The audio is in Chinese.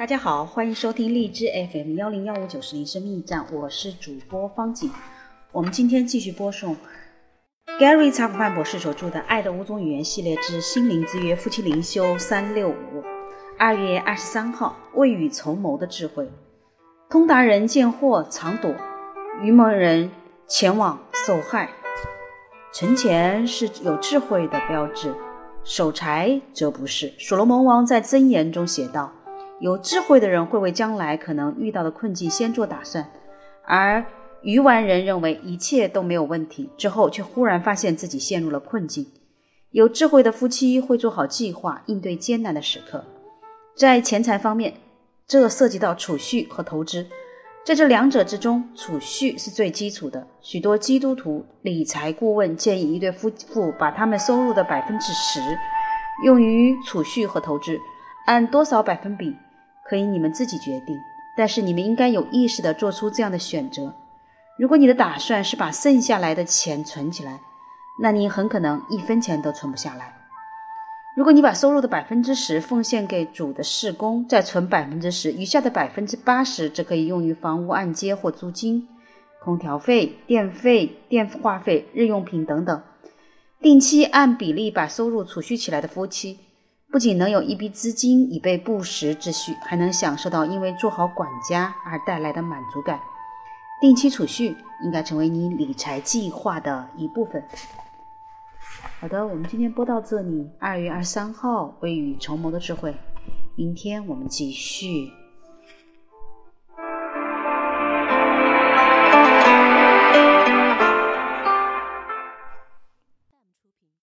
大家好，欢迎收听荔枝 FM 幺零幺五九四零生命驿站，我是主播方景。我们今天继续播送 Gary 查普曼博士所著的《爱的五种语言》系列之心灵之约夫妻灵修三六五。二月二十三号，未雨绸缪的智慧。通达人见祸常躲，愚蒙人前往受害。存钱是有智慧的标志，守财则不是。所罗门王在箴言中写道。有智慧的人会为将来可能遇到的困境先做打算，而愚顽人认为一切都没有问题，之后却忽然发现自己陷入了困境。有智慧的夫妻会做好计划，应对艰难的时刻。在钱财方面，这涉及到储蓄和投资，在这两者之中，储蓄是最基础的。许多基督徒理财顾问建议一对夫妇把他们收入的百分之十用于储蓄和投资，按多少百分比？可以你们自己决定，但是你们应该有意识地做出这样的选择。如果你的打算是把剩下来的钱存起来，那你很可能一分钱都存不下来。如果你把收入的百分之十奉献给主的事工，再存百分之十，余下的百分之八十则可以用于房屋按揭或租金、空调费、电费、电话费、日用品等等。定期按比例把收入储蓄起来的夫妻。不仅能有一笔资金以备不时之需，还能享受到因为做好管家而带来的满足感。定期储蓄应该成为你理财计划的一部分。好的，我们今天播到这里。二月二十三号，未雨绸缪的智慧。明天我们继续。